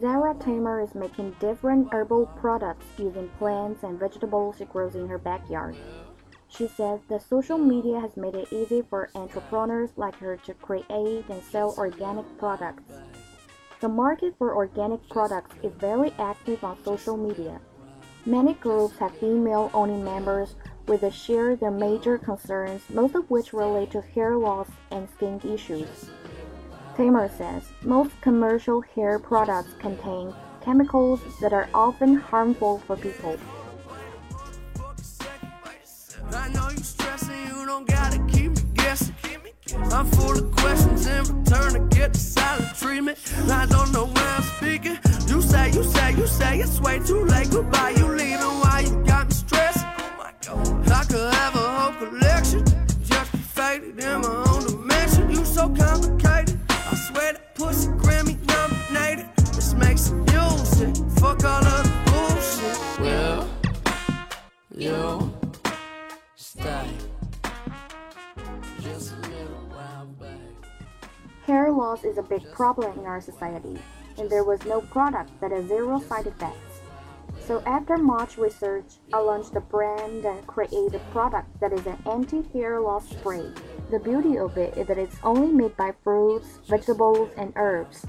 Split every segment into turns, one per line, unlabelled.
Zara Tamer is making different herbal products using plants and vegetables she grows in her backyard. She says that social media has made it easy for entrepreneurs like her to create and sell organic products. The market for organic products is very active on social media. Many groups have female only members where they share their major concerns, most of which relate to hair loss and skin issues. Tamer says most commercial hair products contain chemicals that are often harmful for people.
I'm full of questions in return to get the silent treatment. I don't know I'm speaking. You say, you say, you say it's way too late. Goodbye, you leaving. Why you got me? I could have a whole collection, just be faded in my own dimension. You so complicated. I swear that pussy Grammy nominated. This makes it music. Fuck all of the bullshit. Well, you stay just a little while back.
Hair loss is a big problem in our society, and there was no product that has zero side effects. So after much research, I launched a brand and created a product that is an anti-hair loss spray. The beauty of it is that it's only made by fruits, vegetables, and herbs.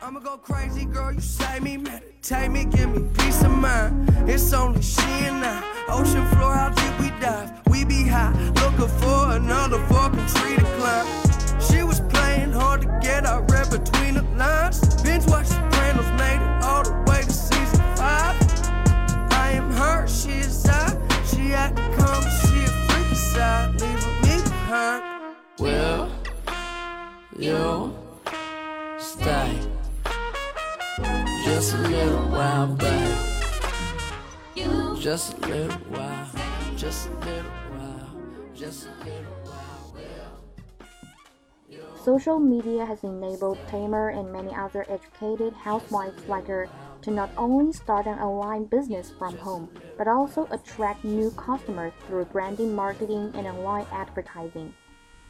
I'ma go crazy, girl. You save me, meditate me, give me peace of mind. It's only she and I. Ocean floor, how deep we dive. We be high, looking for another fucking tree to climb. She was playing hard to get. I read between the lines. Binge watch Sopranos, made it all the way to season five. I am her, she is I. She had to come, she a leaving me behind. You stay just a little while, babe? Just a little while, just a little while, just a little.
Social media has enabled Tamer and many other educated housewives like her to not only start an online business from home, but also attract new customers through branding marketing and online advertising.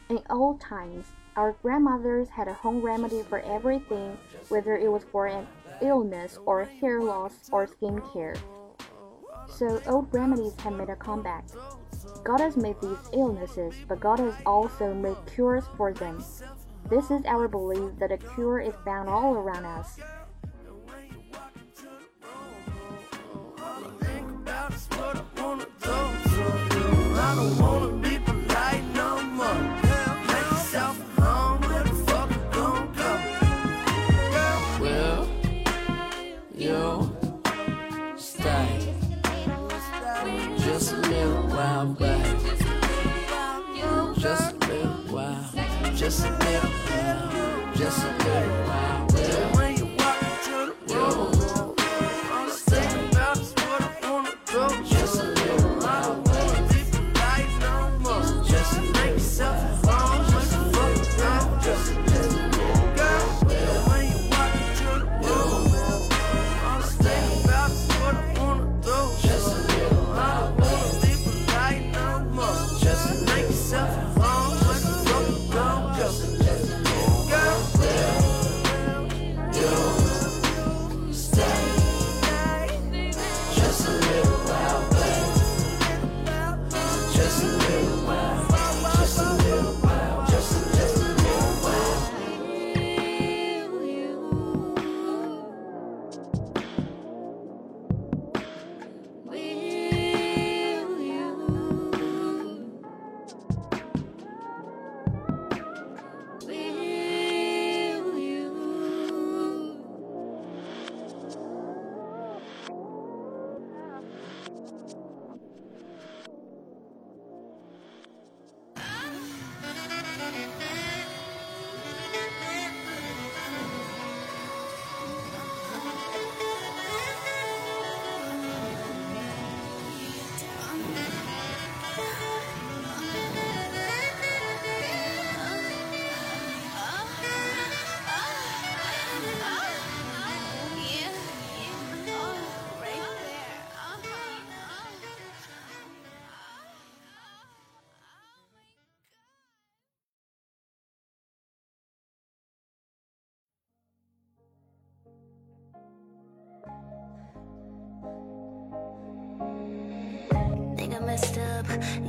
In old times, our grandmothers had a home remedy for everything, whether it was for an illness or hair loss or skin care. So old remedies have made a comeback. God has made these illnesses, but God has also made cures for them. This is our belief that a cure is found all around us.
Just a little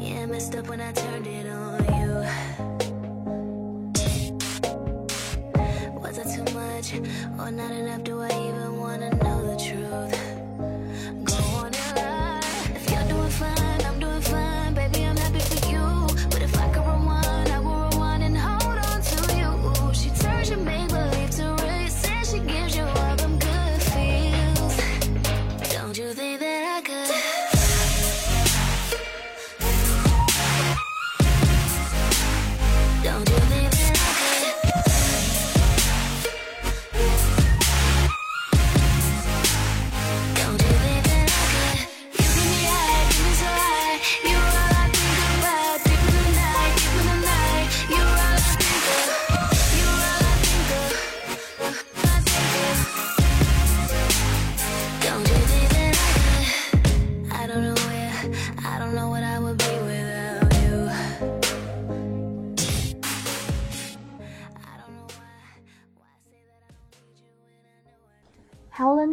yeah, I messed up when I turned it on you. Was I too much or not enough? Do I even wanna know the truth?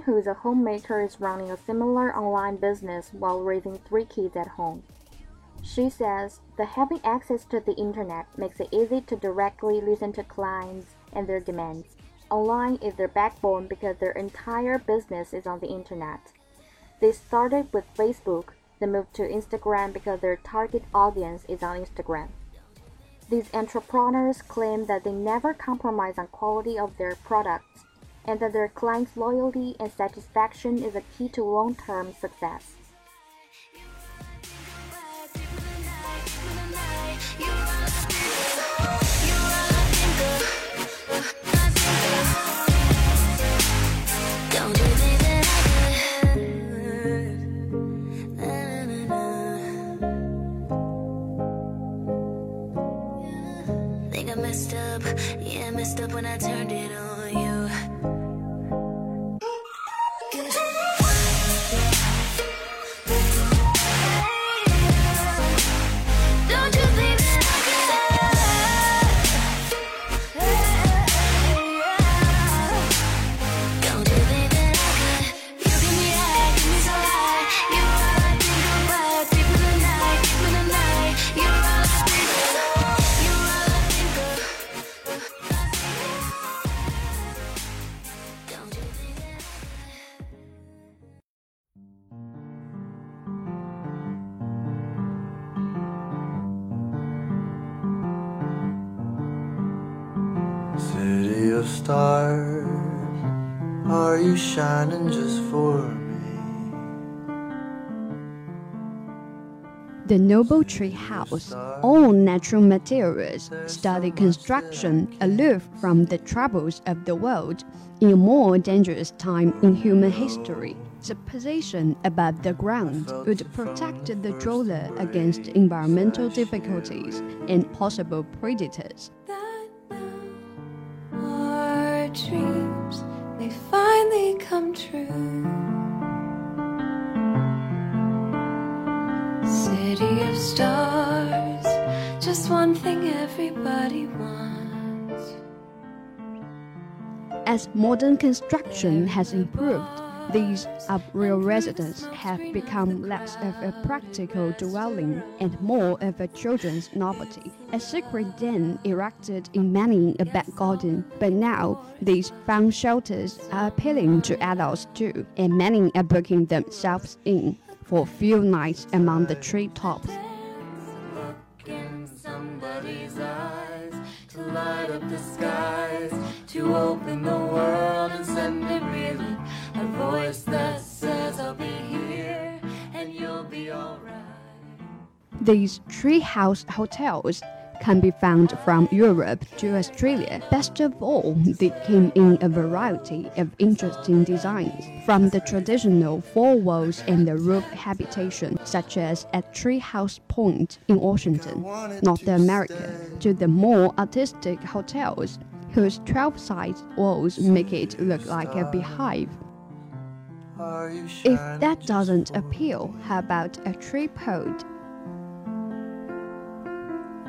Who is a homemaker, is running a similar online business while raising three kids at home. She says that having access to the internet makes it easy to directly listen to clients and their demands. Online is their backbone because their entire business is on the internet. They started with Facebook, then moved to Instagram because their target audience is on Instagram. These entrepreneurs claim that they never compromise on quality of their products and that their clients' loyalty and satisfaction is a key to long-term success.
Stars, are you shining just for me?
The Noble Tree House, all natural materials, study construction aloof from the troubles of the world in a more dangerous time in human history. The position above the ground would protect the dweller against environmental difficulties and possible predators.
Stars, just one thing everybody wants.
As modern construction has improved, these arboreal residences have become less of a practical dwelling and more of a children's novelty. A secret den erected in many a back garden, but now these fun shelters are appealing to adults too, and many are booking themselves in for a few nights among the treetops.
Somebody's eyes to light up the skies, to open the world and send it reeling. A voice that says, I'll be here and you'll be alright.
These treehouse hotels can be found from Europe to Australia. Best of all, they came in a variety of interesting designs, from the traditional four walls and the roof habitation, such as at Treehouse Point in Washington, North America, to the more artistic hotels whose 12-side walls make it look like a beehive. If that doesn't appeal, how about a tripod?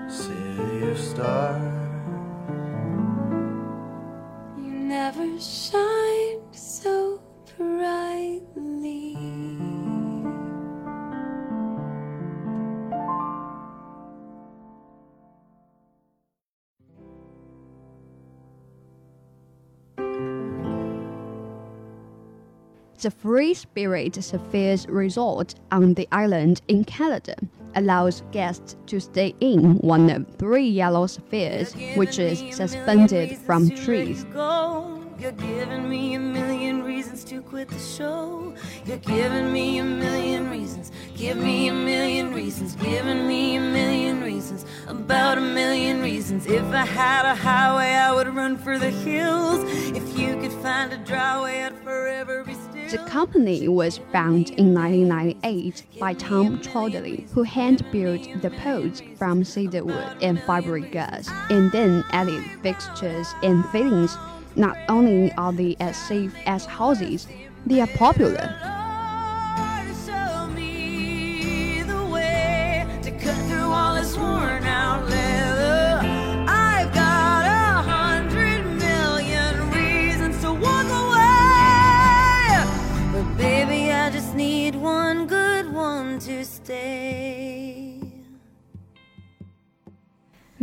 City of stars.
You never shined so brightly.
The Free Spirit Spheres Resort on the island in Canada allows guests to stay in one of three yellow spheres, which is suspended from trees.
You're giving me a million reasons to quit the show. You're giving me a million reasons. Give me a million reasons. Giving me a million reasons. About a million reasons. If I had a highway, I would run for the hills. If you could find a dry way, I'd forever be.
The company was founded in 1998 by Tom Chudleigh, who hand-built the poles from cedar wood and fiberglass, and then added fixtures and fittings. Not only are they as safe as houses, they are popular.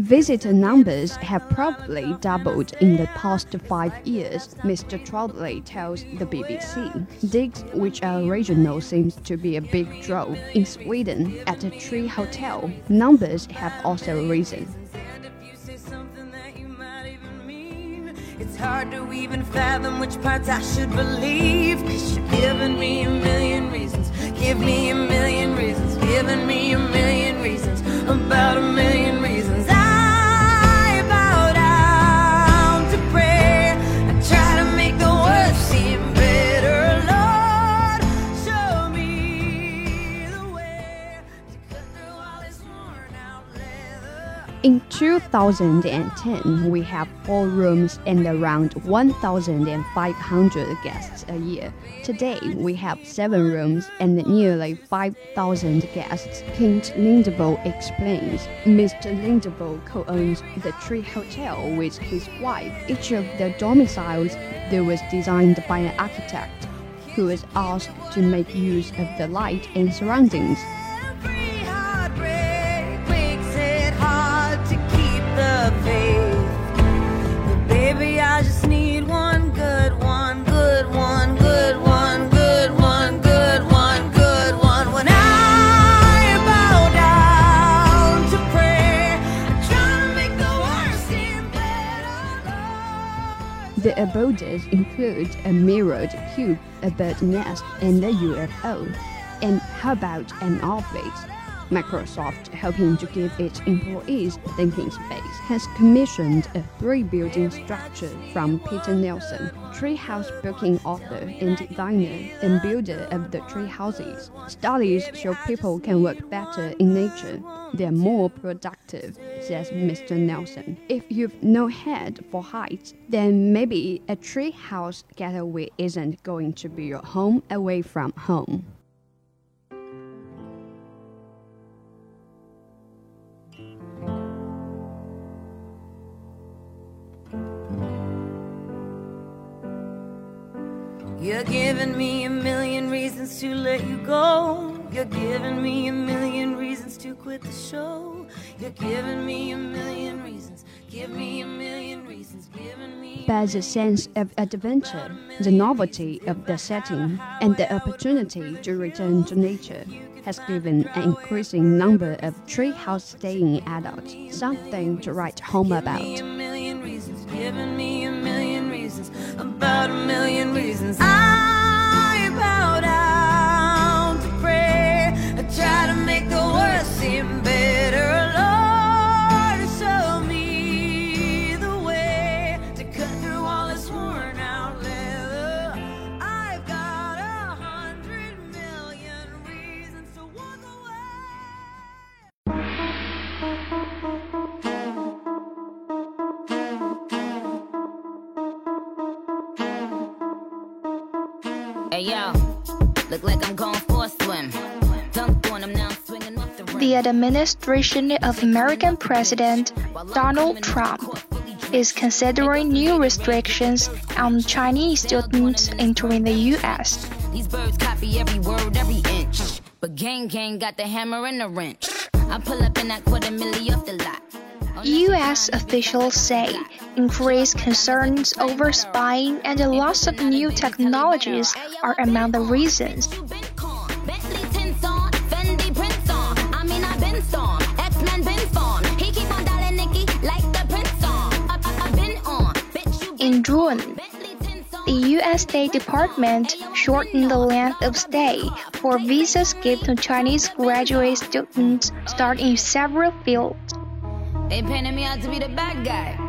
Visitor numbers have probably doubled in the past five years, Mr. Trotley tells the BBC. Digs which are regional seems to be a big draw. In Sweden, at a tree hotel, numbers have also risen.
It's hard to even fathom which parts I should believe. Cause you're giving me a million reasons. Give me a million reasons. Giving me a million reasons. About a million reasons.
In 2010, we have four rooms and around 1,500 guests a year. Today, we have seven rooms and nearly 5,000 guests. Kent Lindvall explains. Mr. Lindvall co-owns the Tree Hotel with his wife. Each of the domiciles was designed by an architect who was asked to make use of the light and surroundings.
The
abodes include a mirrored cube, a bird nest, and a UFO. And how about an office? Microsoft, helping to give its employees thinking space, has commissioned a three-building structure from Peter Nelson, treehouse booking author and designer and builder of the tree houses. Studies show people can work better in nature. They're more productive, says Mr. Nelson. If you've no head for heights, then maybe a treehouse getaway isn't going to be your home away from home.
You're giving me a million reasons to let you go. You're giving me a million reasons to quit the show. You're giving me a million reasons. Give me a million reasons. Giving me.
But the sense of adventure, the novelty of the setting, and the opportunity to return to nature has given an increasing number of treehouse staying adults something to write home about.
About a million reasons. I bow down to pray. I try to make the worst seem
Hey yo, look like I'm going for a swim. Dunked on him now, I'm swinging off the.
The administration of American President Donald Trump is considering new restrictions on Chinese students entering the U.S.
These birds copy every word, every inch. But gang gang got the hammer and the wrench. I pull up in that quarter milli off the lot.
U.S. officials say increased concerns over spying and the loss of new technologies are among the reasons. In June, the U.S. State Department shortened the length of stay for visas given to Chinese graduate students start in several fields.
They painted me out to be the bad guy.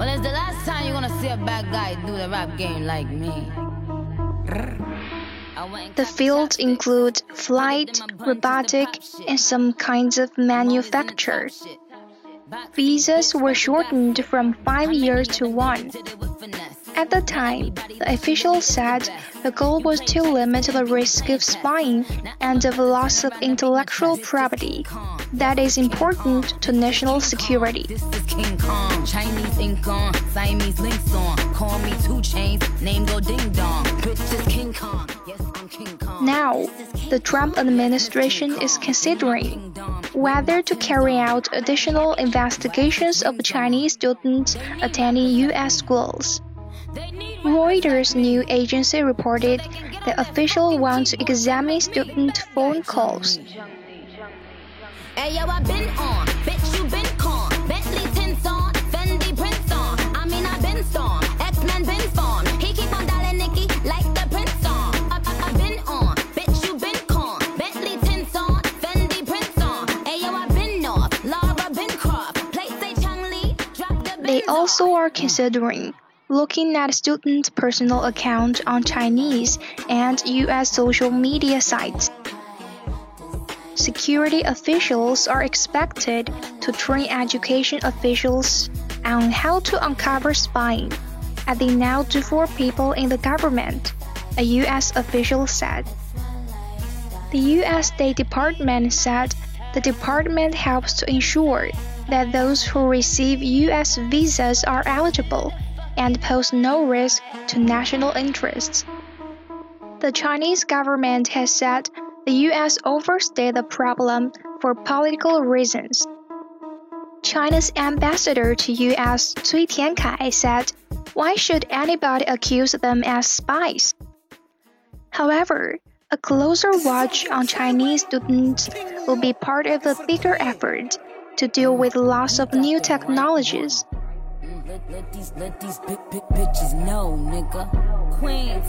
Well, it's the last time you're gonna see a bad guy do the rap game like me. I went and
The fields include flight, robotic, and some kinds of manufacture. Visas were shortened from five years to one. At the time, the officials said the goal was to limit the risk of spying and of loss of intellectual property that is important to national security.
This is King Kong, Chinese ink on, Siamese links on. Call me two chains, name go ding dong. Bitch is King Kong, yes I'm King Kong.
Now, the Trump administration is considering whether to carry out additional investigations of Chinese students attending U.S. schools. Reuters news agency reported the official wants to examine student phone calls. They also are considering looking at students' personal accounts on Chinese and U.S. social media sites. security officials are expected to train education officials on how to uncover spying, as they now do for people in the government, a U.S. official said. The U.S. State Department said the department helps to ensure that those who receive U.S. visas are eligible and pose no risk to national interests. The Chinese government has said the U.S. overstayed the problem for political reasons. China's ambassador to U.S. Cui Tiankai said, Why should anybody accuse them as spies? However, a closer watch on Chinese students will be part of a bigger effort to deal with loss of new technologies.
Let, let these let these big big bitches know, nigga. Queens,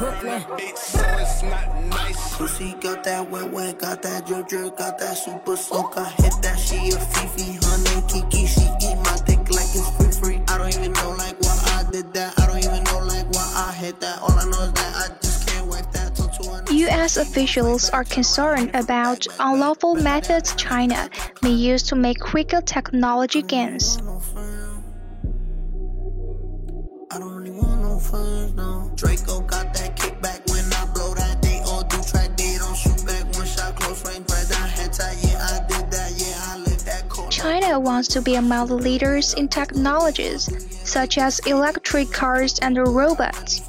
Brooklyn.
So it's not nice. Pussy got that wet wet, got that drip drip, got that super soak. I hit that she a Fifi, honey Kiki. She eat my dick like it's free free. I don't even know like why I did that. I don't even know like why I hit that. All I know is that I just can't wipe that. Talk to her.
U.S. officials are concerned about unlawful methods China may use to make quicker technology gains.
No. Draco got that kickback when I blow that. They all do track, they don't shoot back. One shot close range, head. Yeah, I did that. Yeah, I that.
China wants to be among the leaders in technologies such as electric cars and robots.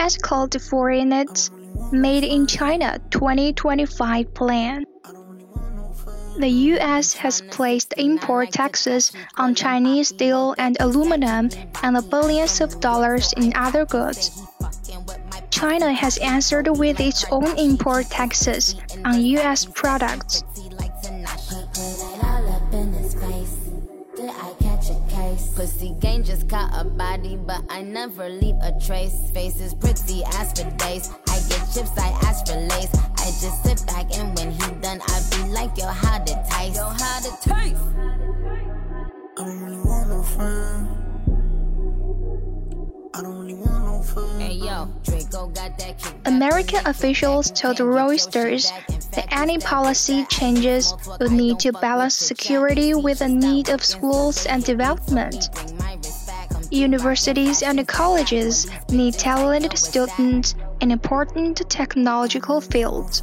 As called for in its Made in China 2025 plan. The US has placed import taxes on Chinese steel and aluminum and the billions of dollars in other goods. China has answered with its own import taxes on US products.
Pussy gang just caught a body, but I never leave a trace. Face is pretty, for days. I get chips, I ask for lace. I just sit back and when he done, I be like, yo, how to taste? Yo, how to taste?
I don't really want no friend. I don't really want no friend.
Hey, yo, Draco got that kick.
American officials told Reuters that any policy changes would need to balance security with the need of schools and development. Universities and colleges need talented students in important technological fields.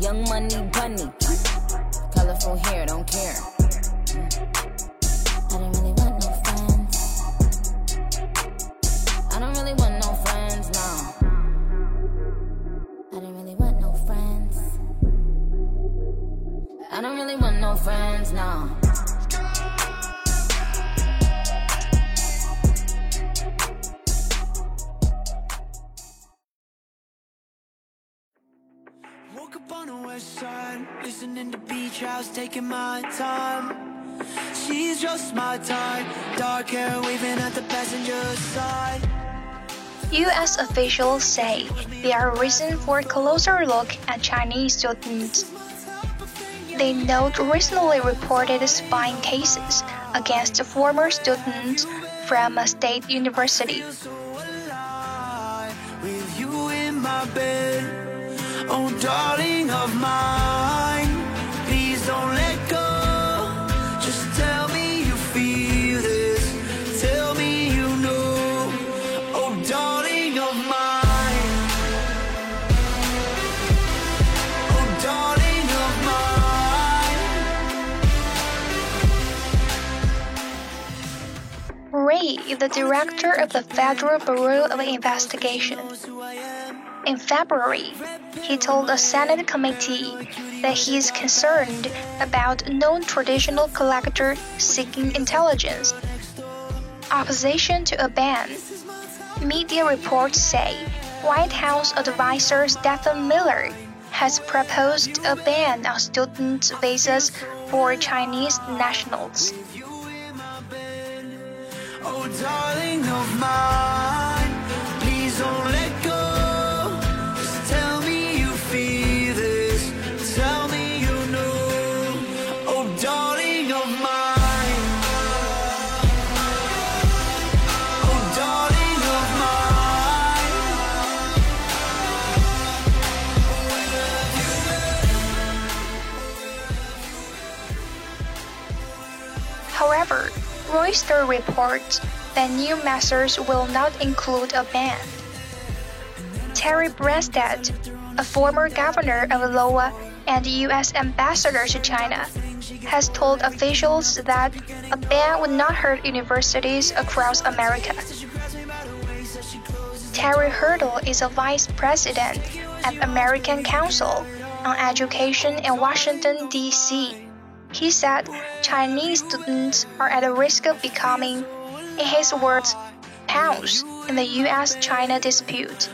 young money bunny. Colorful hair, don't care. I don't really want no friends. I don't really want no friends. I don't really want no friends. I don't really want no friends.
House, taking my time. She's just my type, dark hair waving at the passenger side.
U.S. officials say there are reasons for a closer look at Chinese students. They note recently reported spying cases against former students from a state university.
With you in my bed, oh darling of mine,
is the director of the Federal Bureau of Investigation. In February, he told a Senate committee that he is concerned about non-traditional collector seeking intelligence. Opposition to a ban. Media reports say White House advisor Stephen Miller has proposed a ban on student visas for Chinese nationals.
Oh, darling of mine,
Reuters reports that new measures will not include a ban. Terry Branstad, a former governor of Iowa and U.S. ambassador to China, has told officials that a ban would not hurt universities across America. Terry Hartle is a vice president at American Council on Education in Washington, D.C. He said Chinese students are at a risk of becoming, in his words, pawns in the US China dispute.